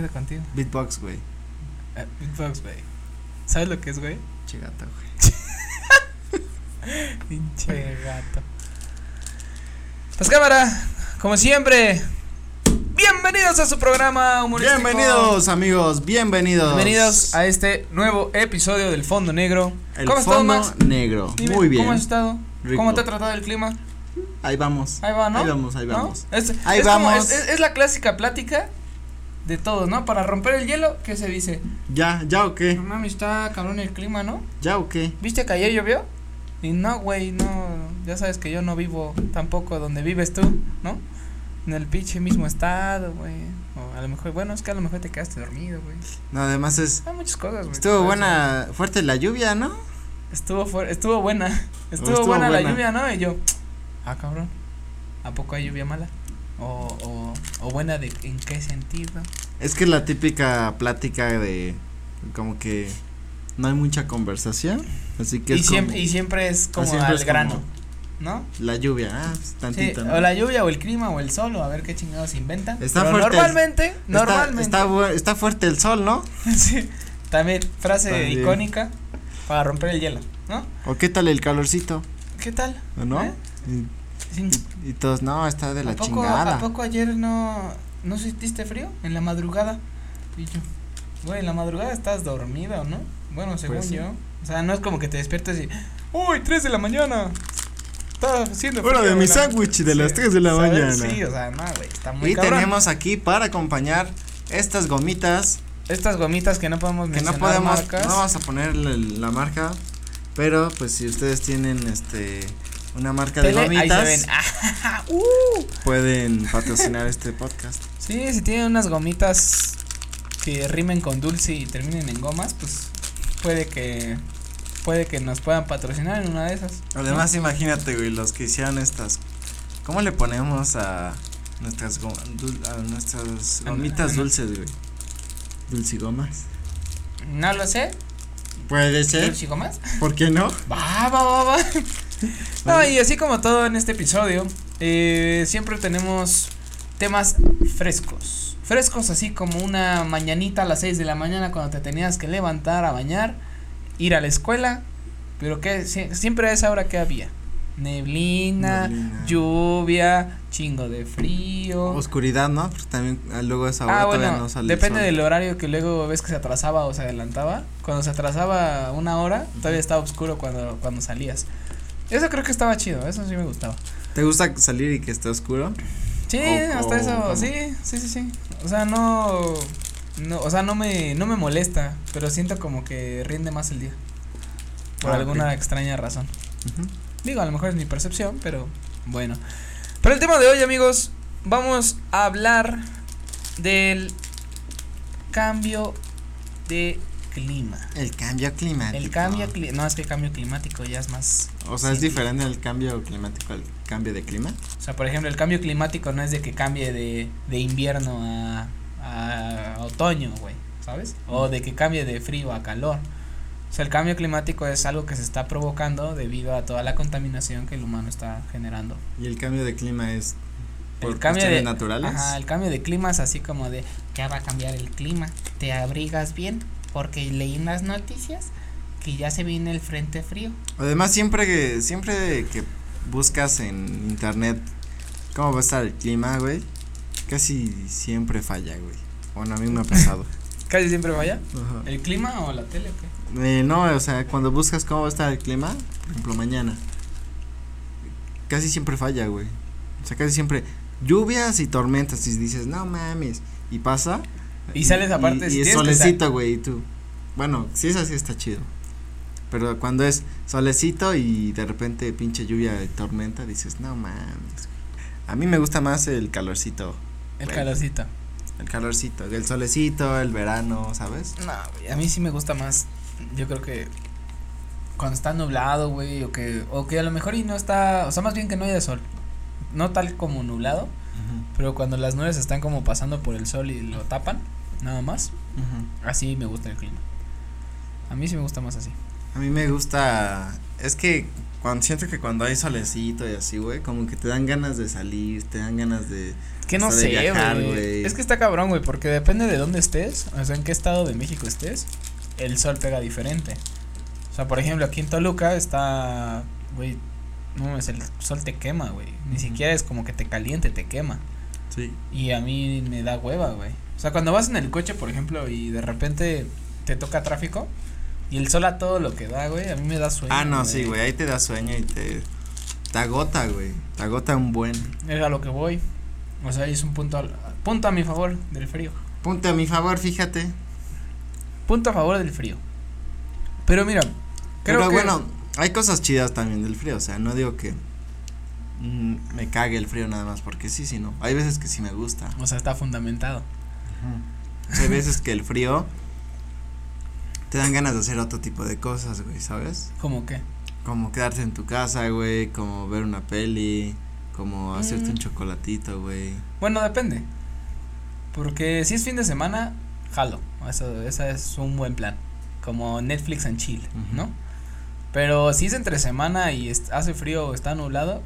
Era, ¿qué pedo contigo? Beatbox, güey. Eh, beatbox, güey. ¿Sabes lo que es, güey? Che gato, güey. Pinche gato. Pues cámara, como siempre, bienvenidos a su programa humorístico. Bienvenidos, amigos, bienvenidos. Bienvenidos a este nuevo episodio del Fondo Negro. El ¿Cómo has estado, fondo Max? negro. Dime, Muy bien. ¿Cómo has estado? Rico. ¿Cómo te ha tratado el clima? Ahí vamos. Ahí va, ¿no? Ahí vamos, ahí ¿No? vamos. Es, Ahí es vamos. es la clásica plática de todos, ¿no? Para romper el hielo, ¿qué se dice? Ya, ya o No qué? mames, está cabrón el clima, ¿no? Ya o qué? ¿Viste que ayer llovió? Y no, güey, no, ya sabes que yo no vivo tampoco donde vives tú, ¿no? En el pinche mismo estado, güey. O a lo mejor, bueno, es que a lo mejor te quedaste dormido, güey. No, además es. Hay muchas cosas, güey. Estuvo buena, fuerte la lluvia, ¿no? Estuvo, fuer- estuvo buena. Estuvo, estuvo buena, la lluvia, ¿no? Y yo, ah, cabrón. ¿A poco hay lluvia mala? O, o, o buena de, ¿en qué sentido? Es que la típica plática de. Como que. No hay mucha conversación. Así que Y es siempre, como y siempre es como siempre al es grano, como ¿no? La lluvia, ah, pues, Sí, tantito. ¿no? o la lluvia, o el clima, o el sol, o a ver qué chingados inventan. Está Pero fuerte normalmente, Está- normalmente. Está, está fuerte el sol, ¿no? sí, también, frase También. icónica para romper el hielo, ¿no? ¿O qué tal el calorcito? ¿Qué tal? ¿O ¿No? ¿Eh? Y, y todos, no, está de la ¿A poco, chingada. ¿A poco ayer no, no sentiste frío? En la madrugada. Y yo, güey, en la madrugada estás dormido, ¿no? Bueno, según Pues sí. yo. O sea, no es como que te despiertes y, uy, 3 de la mañana. Está haciendo Hora frío de mi en la-". sándwich de las 3 de la ¿sabes? mañana. Sí, o sea, no, güey, está muy Y cabrón. tenemos aquí para acompañar estas gomitas Estas gomitas que no podemos que no mencionar podemos, marcas. no vamos a poner la, la marca, pero pues si ustedes tienen este una marca de gomitas, Ah, uh. pueden patrocinar este podcast. Sí, si tienen unas gomitas que rimen con dulce y terminen en gomas, pues puede que puede que nos puedan patrocinar en una de esas. Además, imagínate, güey, los que hicieron estas, ¿cómo le ponemos a nuestras go- dul- a nuestras gomitas dulces, güey? Dulcigomas. No lo sé. Puede ser, ¿Dulce gomas? ¿por qué no? Va, va, va, va. No, y así como todo en este episodio, eh, siempre tenemos temas frescos. Frescos así como una mañanita a las 6 de la mañana cuando te tenías que levantar a bañar, ir a la escuela, pero que sie- siempre a esa hora que había. Neblina, Neblina. lluvia, chingo de frío. Oscuridad, ¿no? Porque también ah, luego esa hora Ah, todavía bueno, no sale el depende sol. del horario que luego ves que se atrasaba o se adelantaba. Cuando se atrasaba una hora, todavía estaba oscuro cuando, cuando salías. Eso creo que estaba chido, eso sí me gustaba. ¿Te gusta salir y que esté oscuro? Sí, O- hasta o eso, cómo. sí, sí, sí, sí. O sea, no, no, o sea, no me, no me molesta, pero siento como que rinde más el día. Por Ah, alguna extraña razón. Digo, a lo mejor es mi percepción, pero bueno. Pero el tema de hoy, amigos, vamos a hablar del cambio de clima. El cambio climático. El cambio cli- no es que el cambio climático ya es más, O sea, es diferente el cambio climático al cambio de clima. o sea, por ejemplo, el cambio climático no es de que cambie de, de invierno a, a otoño, güey, ¿sabes? O de que cambie de frío a calor. O sea, el cambio climático es algo que se está provocando debido a toda la contaminación que el humano está generando. Y el cambio de clima es por el cambio de naturales. Ajá, el cambio de clima es así como de ya va a cambiar el clima, te abrigas bien porque leí en las noticias que ya se viene el frente frío. Además, siempre que, siempre que buscas en internet cómo va a estar el clima, güey, casi siempre falla, güey. Bueno, a mí me ha pasado. Casi siempre vaya. Ajá. ¿El clima o la tele o qué? Eh, no, o sea, cuando buscas cómo va a estar el clima, por ejemplo, mañana, casi siempre falla, güey. O sea, casi siempre lluvias y tormentas y dices, no mames, y pasa. Y sales aparte, y, si y es solecito, güey, y tú. Bueno, si es así está chido. Pero cuando es solecito y de repente pinche lluvia y tormenta, dices, no mames. A mí me gusta más el calorcito, El calorcito. el calorcito, el solecito, el verano, ¿sabes? No, güey, a mí sí me gusta más. Yo creo que cuando está nublado, güey, o que o que a lo mejor y no está, o sea, más bien que no haya sol. No tal como nublado, pero cuando las nubes están como pasando por el sol y lo tapan, nada más. Así me gusta el clima. A mí sí me gusta más así. A mí me gusta, es que cuando siento que cuando hay solecito y así, güey, como que te dan ganas de salir, te dan ganas de Que no sé, güey. Es que está cabrón, güey, porque depende de dónde estés, o sea, en qué estado de México estés, el sol pega diferente. O sea, por ejemplo, aquí en Toluca está, güey, no, es el sol te quema, güey. Ni siquiera es como que te caliente, te quema. Sí. Y a mí me da hueva, güey. O sea, cuando vas en el coche, por ejemplo, y de repente te toca tráfico y el sol a todo lo que da, güey, a mí me da sueño. Ah, no, sí, güey, ahí te da sueño y te te agota, güey. Te agota un buen. Es a lo que voy. O sea, es un punto, al- punto a mi favor del frío. Punto a mi favor, fíjate. Punto a favor del frío. Pero mira, creo Pero que bueno, hay cosas chidas también del frío, o sea, no digo que mm, me cague el frío nada más porque sí, sí, no. Hay veces que sí me gusta. o sea, está fundamentado. Hay veces que el frío te dan ganas de hacer otro tipo de cosas, güey, ¿sabes? ¿Cómo qué? Como quedarte en tu casa, güey, como ver una peli, como hacerte Mm. un chocolatito, güey. Bueno, depende. Porque si es fin de semana, jalo. Eso, ese es un buen plan. Como Netflix and chill. ¿no? Pero si es entre semana y hace frío o está nublado,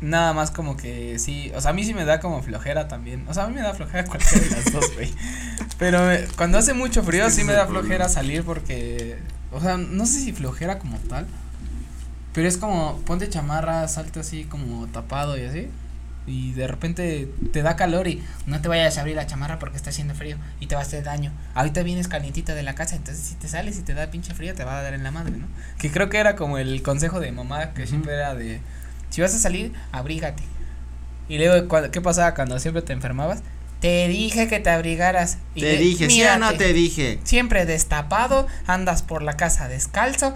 nada más como que sí. O sea, a mí sí me da como flojera también. O sea, a mí me da flojera cualquiera de las dos, güey. Pero eh, cuando hace mucho frío sí me da flojera salir porque. O sea, no sé si flojera como tal. Pero es como ponte chamarra, salte así como tapado y así. Y de repente te da calor y no te vayas a abrir la chamarra porque está haciendo frío y te va a hacer daño. Ahorita vienes calientita de la casa, entonces si te sales y te da pinche frío te va a dar en la madre, ¿no? Que creo que era como el consejo de mamá que siempre era de si vas a salir, abrígate. Y luego ¿qué pasaba cuando siempre te enfermabas? Te dije que te abrigaras. Y Te dije, ¿sí o no te dije? Siempre destapado, andas por la casa descalzo.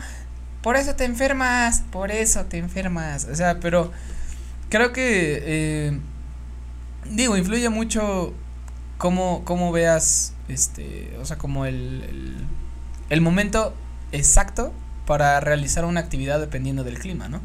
Por eso te enfermas, por eso te enfermas. O sea, pero creo que, eh, digo, influye mucho cómo, cómo veas, este, o sea, como el, el, el momento exacto para realizar una actividad dependiendo del clima, ¿no?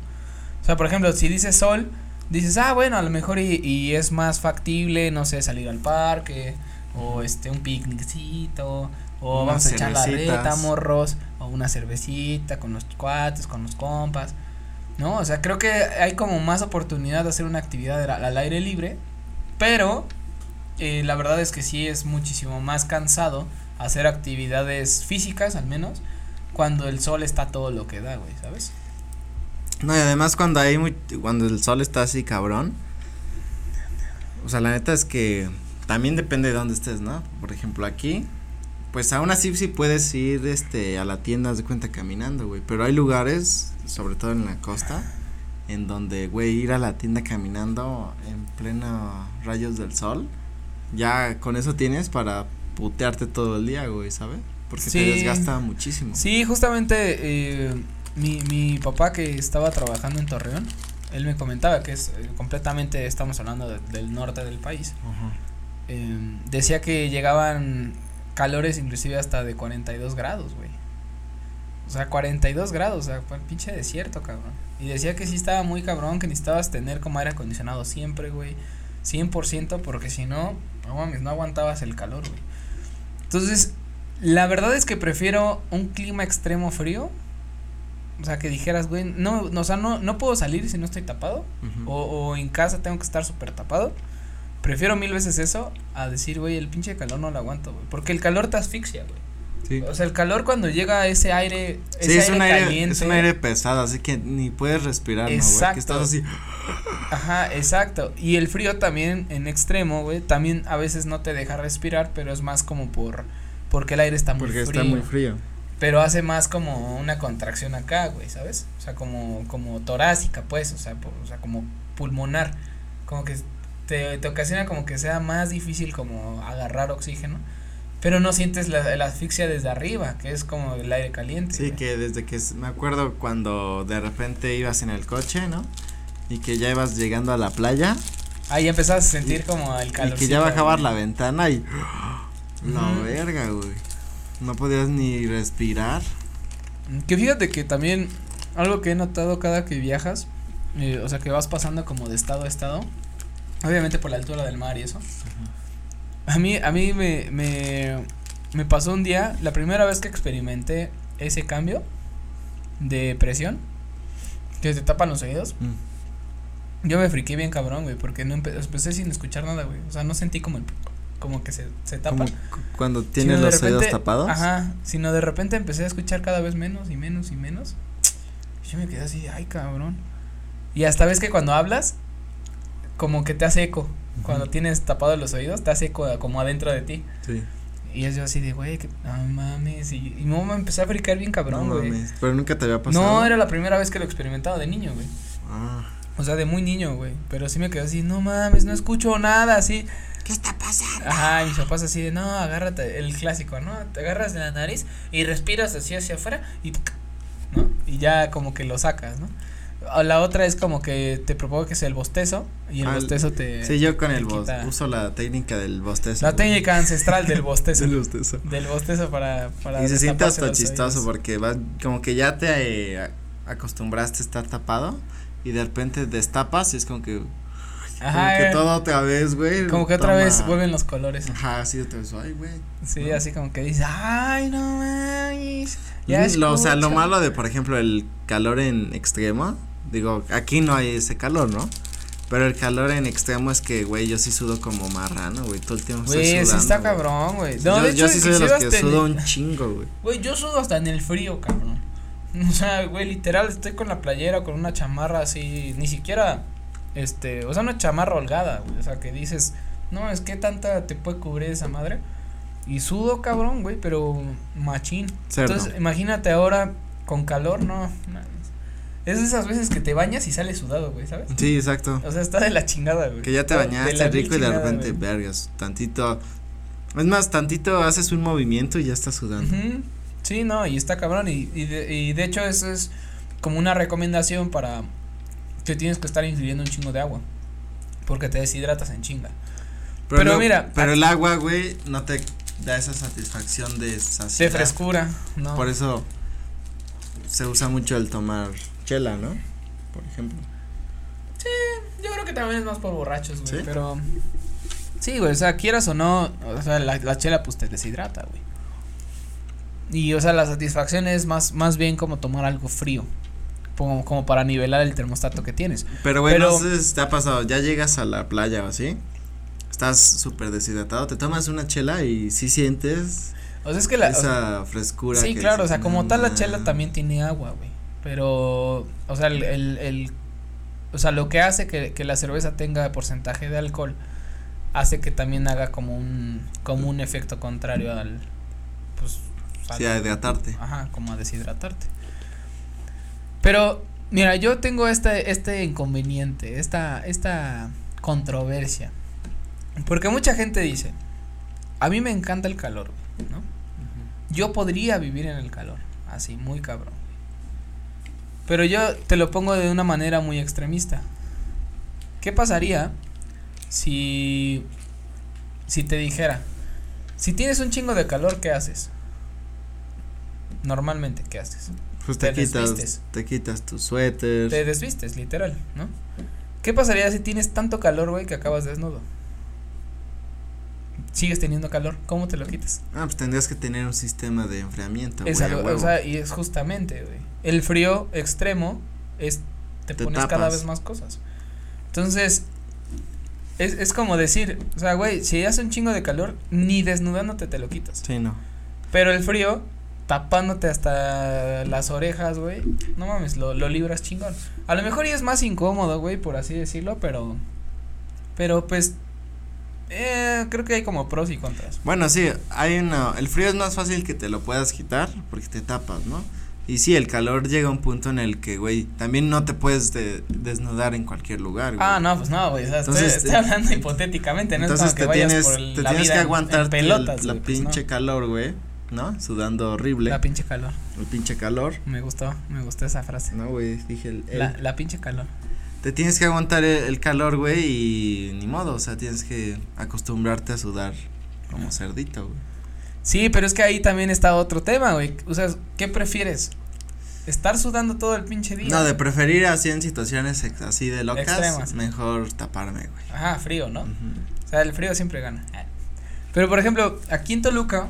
O sea, por ejemplo, si dices sol, dices, ah, bueno, a lo mejor y, y es más factible, no sé, salir al parque, o este, un picnicito, o vamos a echar la reta, morros, o una cervecita con los cuates, con los compas, ¿no? O sea, creo que hay como más oportunidad de hacer una actividad al, al aire libre, pero eh, la verdad es que sí es muchísimo más cansado hacer actividades físicas, al menos, cuando el sol está todo lo que da, güey, ¿sabes? No, y además cuando hay muy, cuando el sol está así cabrón, o sea, la neta es que también depende de dónde estés, ¿no? Por ejemplo, aquí, pues aún así sí puedes ir, este, a la tienda, de cuenta, caminando, güey, pero hay lugares, sobre todo en la costa, en donde, güey, ir a la tienda caminando en pleno rayos del sol, ya con eso tienes para putearte todo el día, güey, ¿sabes? Porque Sí. te desgasta muchísimo. Sí, justamente eh, mi, mi papá que estaba trabajando en Torreón, él me comentaba que es eh, completamente, estamos hablando de- del norte del país, eh, decía que llegaban calores inclusive hasta de 42 grados, güey. O sea, 42 grados, o sea, fue el pinche desierto, cabrón. Y decía que sí estaba muy cabrón, que necesitabas tener como aire acondicionado siempre, güey. 100% porque si no, no mames, no aguantabas el calor, güey. Entonces, la verdad es que prefiero un clima extremo frío. O sea, que dijeras, güey, no, no, o sea, no, no puedo salir si no estoy tapado. O, o en casa tengo que estar súper tapado. Prefiero mil veces eso a decir, güey, el pinche calor no lo aguanto, güey. Porque el calor te asfixia, güey. Sí. O sea, el calor cuando llega ese aire, ese Sí, es aire un aire, caliente. es un aire pesado, así que ni puedes respirar, ¿no, güey? Exacto. Que estás así. Ajá, exacto. Y el frío también en extremo, güey, también a veces no te deja respirar, pero es más como por porque el aire está muy Porque frío. está muy frío. Pero hace más como una contracción acá, güey, ¿sabes? O sea, como como torácica, pues, o sea, por- o sea, como pulmonar, como que te, te ocasiona como que sea más difícil como agarrar oxígeno, pero no sientes la, la asfixia desde arriba, que es como el aire caliente. Sí, güey. que desde que me acuerdo cuando de repente ibas en el coche, ¿no? Y que ya ibas llegando a la playa Ahí empezás a sentir como el y calor. que ya bajabas la ventana y la Ujú. verga, güey. No podías ni respirar. Que fíjate que también algo que he notado cada que viajas, eh, o sea que vas pasando como de estado a estado, obviamente por la altura del mar y eso. A mí, a mí me, me, me pasó un día, la primera vez que experimenté ese cambio de presión, Que te tapan los oídos. Mm. Yo me friqué bien cabrón, güey, porque no empe empecé sin escuchar nada, güey. O sea, no sentí como el como que se, se tapa. Como cu- cuando tienes Sino los oídos tapados. Ajá, sino de repente empecé a escuchar cada vez menos y menos y menos. Y yo me quedé así, ay, cabrón. Y hasta ves que cuando hablas, como que te hace eco. Cuando tienes tapados los oídos, te hace eco como adentro de ti. Sí. Y es yo así de, güey, que no mames. Y, y no, me empecé a fricar bien cabrón, no güey. mames, Pero nunca te había pasado. No, era la primera vez que lo experimentaba de niño, güey. Ah. O sea, de muy niño, güey. Pero sí me quedé así, no mames, no escucho nada, así. ¿Qué está pasando? Ajá, y mis papás así de, no, agárrate, el clásico, ¿no? Te agarras de la nariz y respiras así hacia afuera y, ¿no? Y ya como que lo sacas, ¿no? O la otra es como que te provoques el bostezo y el Ah, bostezo te. Sí, yo con el bo- quita- uso la técnica del bostezo. La güey. técnica ancestral del bostezo. Del bostezo. del bostezo para. para Y se siente hasta chistoso oídos. porque va como que ya te eh, acostumbraste a estar tapado y de repente destapas y es como que Ajá, como que eh, todo otra vez, güey. como que otra vez vuelven los colores. Ajá, así otra vez, ay, güey. Sí, ¿no? así como que dices, ay, no mames. Ya lo, o sea, lo escucha". malo de, por ejemplo, el calor en extremo, digo, aquí no hay ese calor, ¿no? Pero el calor en extremo es que, güey, yo sí sudo como marrano, güey, todo el tiempo Güey, sí está güey. cabrón, güey. yo, No, hecho, yo sí soy de los que sudo el- un chingo, güey. Güey, yo sudo hasta en el frío, cabrón. O sea, güey, literal, estoy con la playera, con una chamarra así, ni siquiera, este, o sea, una chamarra holgada, güey. O sea, que dices, no, es que tanta te puede cubrir esa madre. Y sudo, cabrón, güey, pero machín. Entonces, imagínate ahora con calor, no. Es de esas veces que te bañas y sales sudado, güey, ¿sabes? Sí, exacto. O sea, está de la chingada, güey. Que ya te bañaste rico y de repente, güey. vergas, tantito. Es más, tantito haces un movimiento y ya estás sudando. Sí, no, y está cabrón. Y, y, de, y de hecho, eso es como una recomendación para que tienes que estar ingiriendo un chingo de agua. Porque te deshidratas en chinga. Pero mira, Pero el agua, güey, no te da esa satisfacción de De saciedad. frescura, ¿no? Por eso se usa mucho el tomar chela, ¿no? Por ejemplo. Yo creo que también es más por borrachos, güey. ¿Sí? Pero. Sí, güey, o sea, quieras o no, o sea, la, la chela pues te deshidrata, güey. Y, o sea, la satisfacción es más, más bien como tomar algo frío. Como, como para nivelar el termostato que tienes. Pero, güey, Pero- no sé si te ha pasado, ya llegas a la playa o así, estás súper deshidratado, te tomas una chela y sí sientes O sea, es que la. o sea, esa frescura. Sí, que claro, o sea, como "No tal la mames". chela también tiene agua, güey. Pero, o sea, el, el, el- o sea, lo que hace que, que la cerveza tenga porcentaje de alcohol hace que también haga como un, como un efecto contrario al, pues, al- Sí, a hidratarte. ajá, como a deshidratarte. Pero, mira, yo tengo este, este inconveniente, esta, esta controversia. Porque mucha gente dice, a mí me encanta el calor, ¿no? Yo podría vivir en el calor, así, muy cabrón. Pero yo te lo pongo de una manera muy extremista. ¿Qué pasaría si si te dijera, si tienes un chingo de calor, ¿qué haces? Normalmente, ¿qué haces? Pues te, te quitas, desvistes. te quitas tu suéter. Te desvistes, literal, ¿no? ¿Qué pasaría si tienes tanto calor, güey, que acabas desnudo? Sigues teniendo calor, ¿cómo te lo quitas? Ah, pues tendrías que tener un sistema de enfriamiento, güey, o sea, y es justamente, güey. El frío extremo es te, Te pones cada vez más cosas. Entonces, es, es como decir, o sea, güey, si hace un chingo de calor, ni desnudándote te lo quitas. Sí, no. Pero el frío, tapándote hasta las orejas, güey, no mames, lo, lo libras chingón. A lo mejor y es más incómodo, güey, por así decirlo, pero, pero pues, eh, creo que hay como pros y contras. Bueno, sí, hay una, el frío es más fácil que te lo puedas quitar porque te tapas, ¿no? Y sí, el calor llega a un punto en el que, güey, también no te puedes de- desnudar en cualquier lugar, güey. Ah, no, pues no, güey, o sea, estoy, Entonces, estoy eh, hablando hipotéticamente, no Entonces es como te que vayas tienes, por te la tienes vida que aguantar la güey, pues, no. pinche calor, güey, ¿no? Sudando horrible, La pinche calor, el pinche calor. me gustó, me gustó esa frase. No, güey, dije el, el- La, la pinche calor. te tienes que aguantar el, el calor, güey, y ni modo, o sea, tienes que acostumbrarte a sudar como cerdito, güey. Sí, pero es que ahí también está otro tema, güey. O sea, ¿qué prefieres? ¿Estar sudando todo el pinche día? No, de preferir así en situaciones ex- así de locas, Extremas. mejor taparme, güey. Ajá, frío, ¿no? O sea, el frío siempre gana. Pero por ejemplo, aquí en Toluca,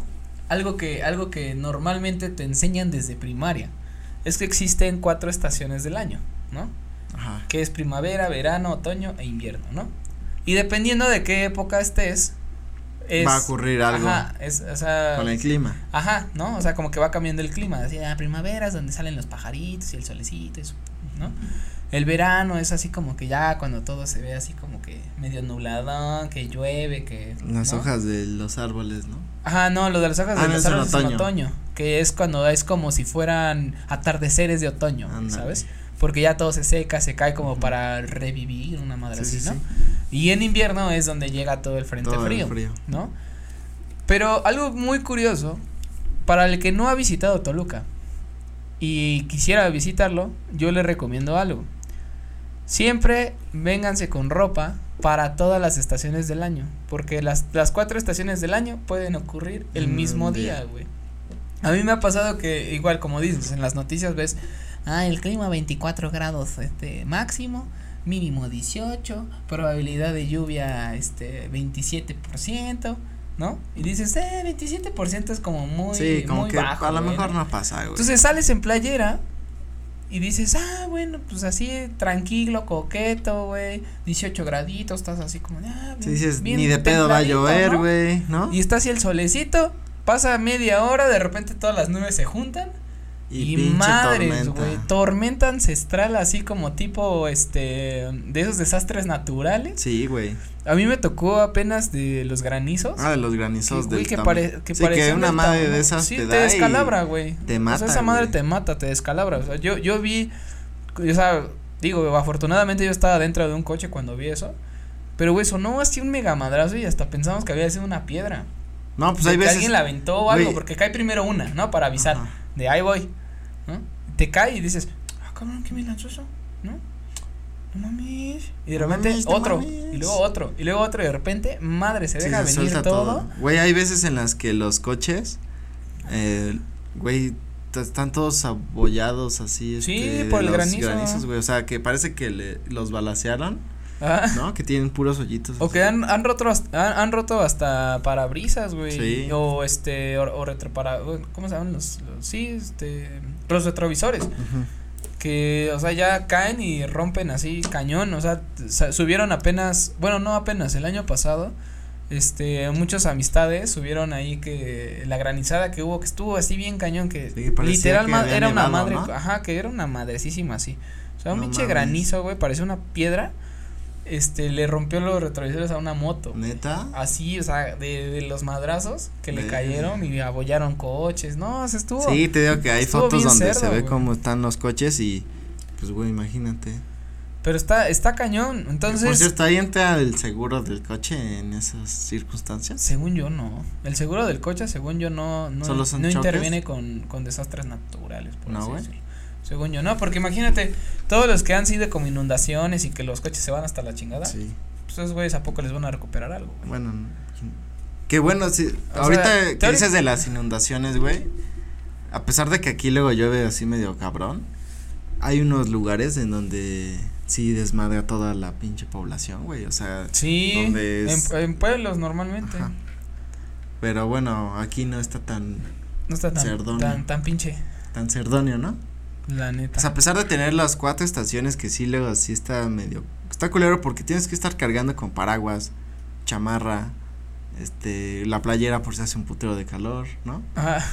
algo que, algo que normalmente te enseñan desde primaria, es que existen cuatro estaciones del año, ¿no? Ajá. Que es primavera, verano, otoño e invierno, ¿no? Y dependiendo de qué época estés, es, Va a ocurrir algo Ajá, es, o sea, con el clima. Ajá, ¿no? O sea, como que va cambiando el clima. Así, la primavera es donde salen los pajaritos y el solecito, eso, ¿no? El verano es así como que ya cuando todo se ve así como que medio nubladón, que llueve, que. Las ¿no? hojas de los árboles, ¿no? Ajá, no, lo de las hojas Ah, de no, los en árboles es en otoño. otoño. Que es cuando es como si fueran atardeceres de otoño. ¿sabes? Porque ya todo se seca, se cae como para revivir una madre Sí, así, sí, ¿no? sí. Y en invierno es donde llega todo el frente Todo el frío, frío. ¿no? Pero algo muy curioso, para el que no ha visitado Toluca y quisiera visitarlo, yo le recomiendo algo. Siempre vénganse con ropa para todas las estaciones del año, porque las, las cuatro estaciones del año pueden ocurrir el Mm, mismo día, güey. A mí me ha pasado que igual como dices, en las noticias ves, ah, el clima 24 grados este máximo, mínimo 18, probabilidad de lluvia este 27%, ¿no? Y dices, "Eh, 27% es como muy sí, como muy que bajo, a lo mejor ¿no?". no pasa, güey. Entonces sales en playera y dices, ah, bueno, pues así tranquilo, coqueto, güey, 18 graditos, estás así como, ah, Sí, dices, bien ni de pedo va a llover, ¿no? güey, ¿no? Y está así el solecito, pasa media hora, de repente todas las nubes se juntan y, pinche madres, güey, tormenta ancestral así como tipo, este, de esos desastres naturales. Sí, güey. A mí me tocó apenas de los granizos. Ah, de los granizos que, güey, que, pare, que Sí, que una madre de esas sí, te da y descalabra, güey. te O mata, sea, esa madre te mata, te descalabra. O sea, yo, yo vi, o sea, digo, afortunadamente yo estaba dentro de un coche cuando vi eso. Pero, güey, sonó así un mega madrazo y hasta pensamos que había sido una piedra. No, pues de hay que veces. alguien la aventó o algo, porque cae primero una, ¿no? Para avisar, Ajá. de ahí voy, ¿no? Te cae y dices, ah, cabrón, ¿qué me lanzó eso? ¿No? No mames. Y de No repente mames, otro, y luego otro, y luego otro, y de repente, madre, se Sí, deja se venir todo. Güey, hay veces en las que los coches, eh, güey, están todos abollados así. Sí, este, por el los granizo. granizos, güey. O sea, que parece que le, los balacearon, Ah. ¿no? Que tienen puros hoyitos. O así. que han, han roto hasta, han, han roto hasta parabrisas, güey. Sí. O este, o, o retropara, ¿cómo se llaman los, los, sí, este, los retrovisores. Que, o sea, ya caen y rompen así cañón, o sea, subieron apenas, bueno, no apenas, el año pasado, este, muchas amistades subieron ahí que la granizada que hubo, que estuvo así bien cañón, que Sí, literal que ma- había era una madre, ¿no? ajá, que era una madrecísima así. O sea, un No pinche granizo, güey, parecía una piedra, este, le rompió los retrovisores a una moto. ¿Neta? Así, o sea, de, de los madrazos que le cayeron y abollaron coches, no, se estuvo. Sí, te digo que hay fotos donde se ve cómo están los coches y, pues, güey, imagínate. Pero está, está cañón, entonces. Por cierto, ¿ahí entra el seguro del coche en esas circunstancias? Según yo no. El seguro del coche, según yo no no, ¿Solo son no choques? interviene con, con desastres naturales, por No, así. Según yo no, porque imagínate, todos los que han sido como inundaciones y que los coches se van hasta la chingada, Sí. pues esos güeyes a poco les van a recuperar algo. güey? Bueno, no. qué bueno, sí. O ahorita sea, que dices de las inundaciones, güey. A pesar de que aquí luego llueve así medio cabrón, hay unos lugares en donde sí desmadra toda la pinche población, güey. O sea, Sí, Donde en, es- en pueblos normalmente. Ajá. pero bueno, aquí no está tan, No está tan, Cerdonio. tan, tan pinche, tan cerdonio, ¿no? La neta. O sea, a pesar de tener las cuatro estaciones que sí luego sí está medio, está culero porque tienes que estar cargando con paraguas, chamarra, este, la playera por si hace un putero de calor, ¿no? Ajá.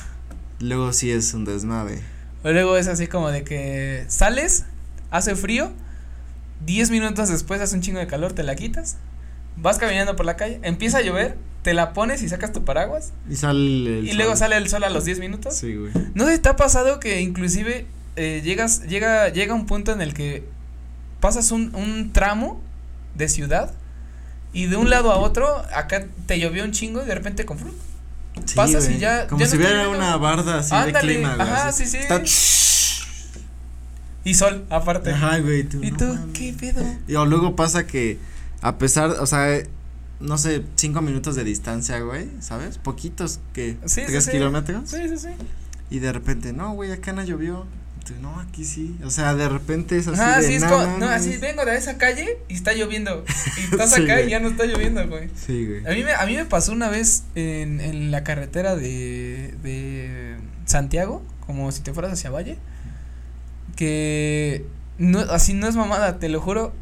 Luego sí es un desmadre. O luego es así como de que sales, hace frío, 10 minutos después hace un chingo de calor, te la quitas, vas caminando por la calle, empieza a llover, te la pones y sacas tu paraguas Y sale el y luego sale el sol a los 10 minutos. Sí, güey. ¿No te ha pasado que inclusive eh, llegas, llega, llega un punto en el que pasas un, un tramo de ciudad y de un lado a otro, acá te llovió un chingo y de repente con Sí, Pasas y ya- Como ya si hubiera una barda así Ándale, de clima, ajá, así. sí, sí. Está- y sol aparte. Ajá, güey. Tú, ¿Y no tú qué pedo? Y o luego pasa que a pesar, o sea, no sé, cinco minutos de distancia, güey, ¿sabes? Poquitos que Sí, sí, tres sí. kilómetros. Sí, sí, sí. Y de repente, no, güey, acá no llovió. No, aquí sí. O sea, de repente es así. Ajá, de, sí, es "No como, no, mames". así vengo de esa calle y está lloviendo. Y estás Sí, acá güey. y ya no está lloviendo, güey. Sí, güey. A mí me, a mí me pasó una vez en, en la carretera de, de Santiago, como si te fueras hacia Valle, que No, así no es mamada, te lo juro.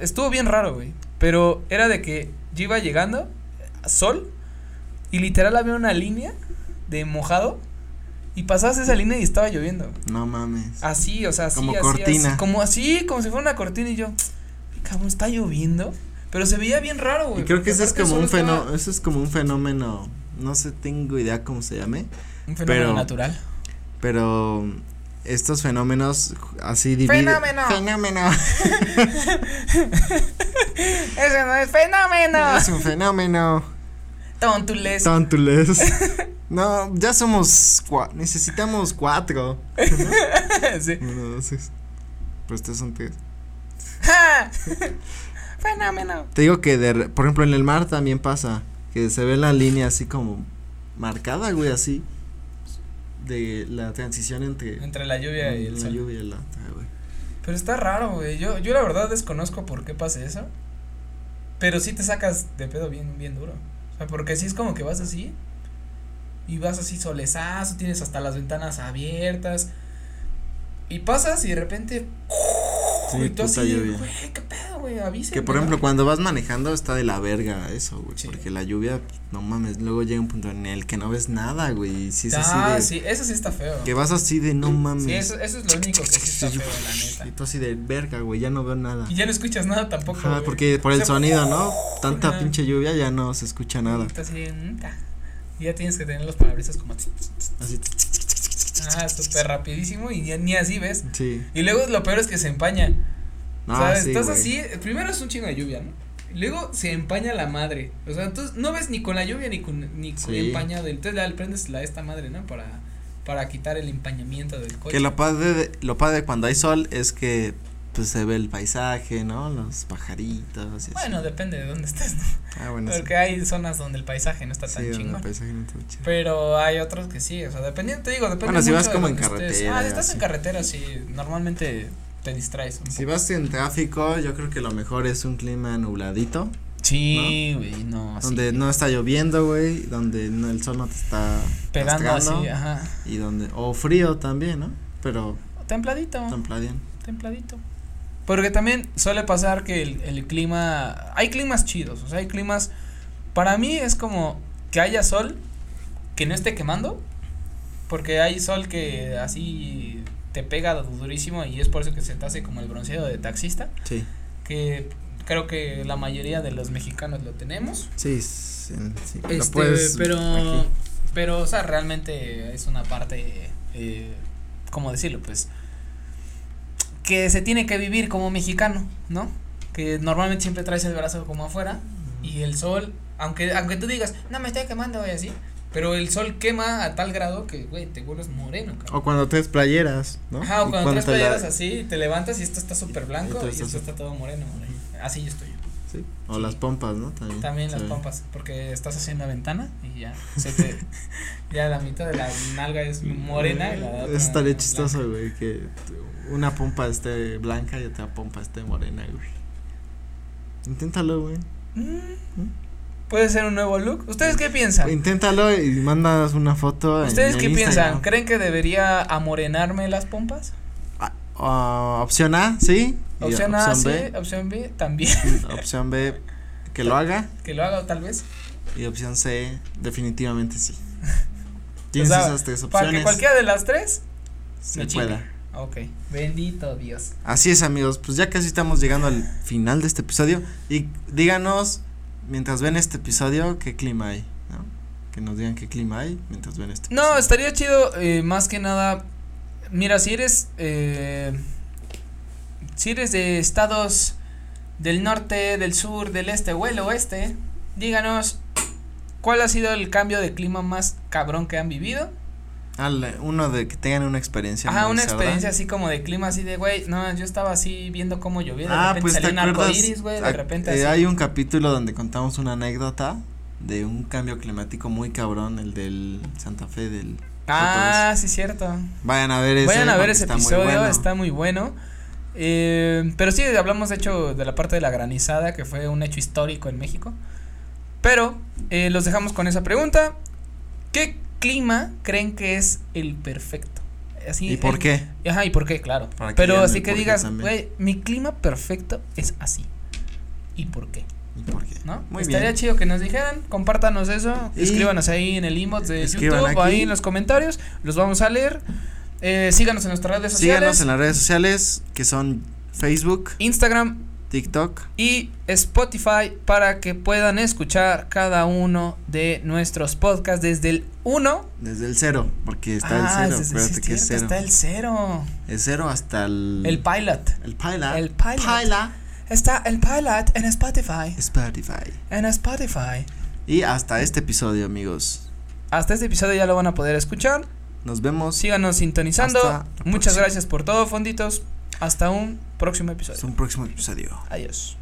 Estuvo bien raro, güey. Pero era de que yo iba llegando, sol, y literal había una línea de mojado. Y pasabas esa línea y estaba lloviendo. No mames. Así, o sea, así, Como así, cortina. así, como así, como si fuera una cortina y yo, cabrón, está lloviendo. Pero se veía bien raro, güey. Y creo que eso es como un fenómeno, estaba eso es como un fenómeno, no sé, tengo idea cómo se llame, Un fenómeno pero- natural. pero estos fenómenos así dividen. Fenómeno. Fenómeno. Ese no es fenómeno. es un fenómeno. Tontules. Tontules. No, ya somos cua- necesitamos cuatro. sí. Uno, dos, tres. Pues estos son tres. ¡Ja! Fenómeno. Te digo que de, por ejemplo en el mar también pasa que se ve la línea así como marcada, güey, así de la transición entre Entre la lluvia y el la sol. lluvia y la güey. Pero está raro, güey. Yo, yo la verdad desconozco por qué pasa eso. Pero sí te sacas de pedo bien, bien duro. O sea, porque sí es como que vas así. Y vas así solezazo, tienes hasta las ventanas abiertas. Y pasas y de repente. Sí, y tú así, güey, qué pedo, güey, avísenme, Que por ejemplo cuando vas manejando está de la verga eso, güey, Sí. porque la lluvia, no mames, luego llega un punto en el que no ves nada, güey, sí es ah, así de sí, eso sí está feo. que vas así de no mames. Sí, eso, eso es lo único que sí está Sí, feo, la neta. Y tú así de verga, güey, ya no veo nada. Y ya no escuchas nada tampoco. Güey. porque por O el sonido, ¿no? Tanta pinche lluvia ya no se escucha nada. Y ya tienes que tener los parabrisas como. Así. Ah, súper rapidísimo y ya ni así ves. Sí. Y luego lo peor es que se empaña. No, ¿Sabes? sí, Estás así, primero es un chingo de lluvia, ¿no? Luego se empaña la madre. O sea, entonces no ves ni con la lluvia ni con ni con Sí. empañado. Entonces le prendes la esta madre, ¿no? Para para quitar el empañamiento del coche. Que lo padre de, lo padre cuando hay sol es que pues se ve el paisaje, ¿no? Los pajaritos y así. Bueno, depende de dónde estés, ¿no? Ah, bueno, sí. Porque hay zonas donde el paisaje no está Sí, tan donde chingón. el paisaje no está chido. Pero hay otros que sí, o sea, dependiendo, te digo, depende Bueno, si mucho vas como en estés. carretera, Ah, si estás en así. carretera, sí, normalmente te distraes un Si poco. vas en tráfico, yo creo que lo mejor es un clima nubladito, Sí, güey, no, así. donde no está lloviendo, güey, donde no, el sol no te está pegando así, ajá. y donde o frío también, ¿no? Pero Templadito, templadito. templadito. Porque también suele pasar que el, el clima, hay climas chidos, o sea, hay climas, para mí es como que haya sol, que no esté quemando, porque hay sol que así te pega durísimo y es por eso que se te hace como el bronceado de taxista, Sí. que creo que la mayoría de los mexicanos lo tenemos. Sí, sí, sí, lo Este, puedes pero, aquí. pero, o sea, realmente es una parte, eh, ¿cómo decirlo? Pues, que se tiene que vivir como mexicano, ¿no? Que normalmente siempre traes el brazo como afuera y el sol, aunque, aunque tú digas, no me estoy quemando, güey, así, pero el sol quema a tal grado que, güey, te vuelves moreno, cabrón. O cuando traes playeras, ¿no? Ajá, o Y cuando traes te la- playeras así, te levantas y esto está súper blanco y estás esto está todo moreno, güey. Así yo estoy. Sí. O Sí. las pompas, ¿no? También. También las pompas, porque estás haciendo la ventana y ya se te ya la mitad de la nalga es morena y la estaría chistoso, güey, que una pompa esté blanca y otra pompa esté morena, güey. Inténtalo, güey. Mm, Puede ser un nuevo look. ¿Ustedes qué piensan? Inténtalo y mandas una foto. ¿Ustedes qué piensan? ¿Creen que debería amorenarme las pompas? Ah, ah, opción A, sí. Opción A, sí, B. opción B también, opción B, que lo haga. que lo haga tal vez. Y opción C, definitivamente sí. Tienes O sea, esas tres Para que opciones. cualquiera de las tres se pueda. Ok, bendito Dios. Así es, amigos. Pues ya casi estamos llegando al final de este episodio. Y díganos, mientras ven este episodio, qué clima hay, ¿no? Que nos digan qué clima hay mientras ven este No, episodio. estaría chido, eh, más que nada. Mira, si eres. Eh, si eres de estados del norte, del sur, del este o el oeste, díganos. ¿Cuál ha sido el cambio de clima más cabrón que han vivido? Ah, uno de que tengan una experiencia. Ajá, muy una experiencia así como de clima así de, güey, no, yo estaba así viendo cómo llovía, de Ah, repente pues salió un arco acuerdas. iris, güey, de ah, repente eh, así. hay un capítulo donde contamos una anécdota de un cambio climático muy cabrón, el del Santa Fe del. Ah, sí, cierto. Vayan a ver ese. Vayan a ver ese está muy episodio, bueno. está muy bueno. Eh, pero sí, hablamos de hecho de la parte de la granizada, que fue un hecho histórico en México. Pero eh, los dejamos con esa pregunta. ¿Qué clima creen que es el perfecto? así. ¿Y por qué? Ajá, ¿y por qué? Claro. Pero así que digas, güey, mi clima perfecto es así. ¿Y por qué? ¿Y por qué? ¿No? Muy Estaría bien. chido que nos dijeran, compártanos eso, Y escríbanos ahí en el inbox de YouTube, aquí. ahí en los comentarios, los vamos a leer. Eh, síganos en nuestras redes sociales, Síganos en las redes sociales que son Facebook, Instagram TikTok. y Spotify para que puedan escuchar cada uno de nuestros podcasts desde el 1. Desde el cero, porque está ah, el cero, desde- sí, espérate es que es está el cero. Es cero hasta el. El pilot. El pilot. El pilot. Pilot. Está el pilot en Spotify. Spotify. En Spotify. Y hasta este episodio, amigos. Hasta este episodio ya lo van a poder escuchar. Nos vemos. Síganos sintonizando. Muchas próxima. gracias por todo, fonditos. Hasta un próximo episodio. Hasta un próximo episodio. Adiós.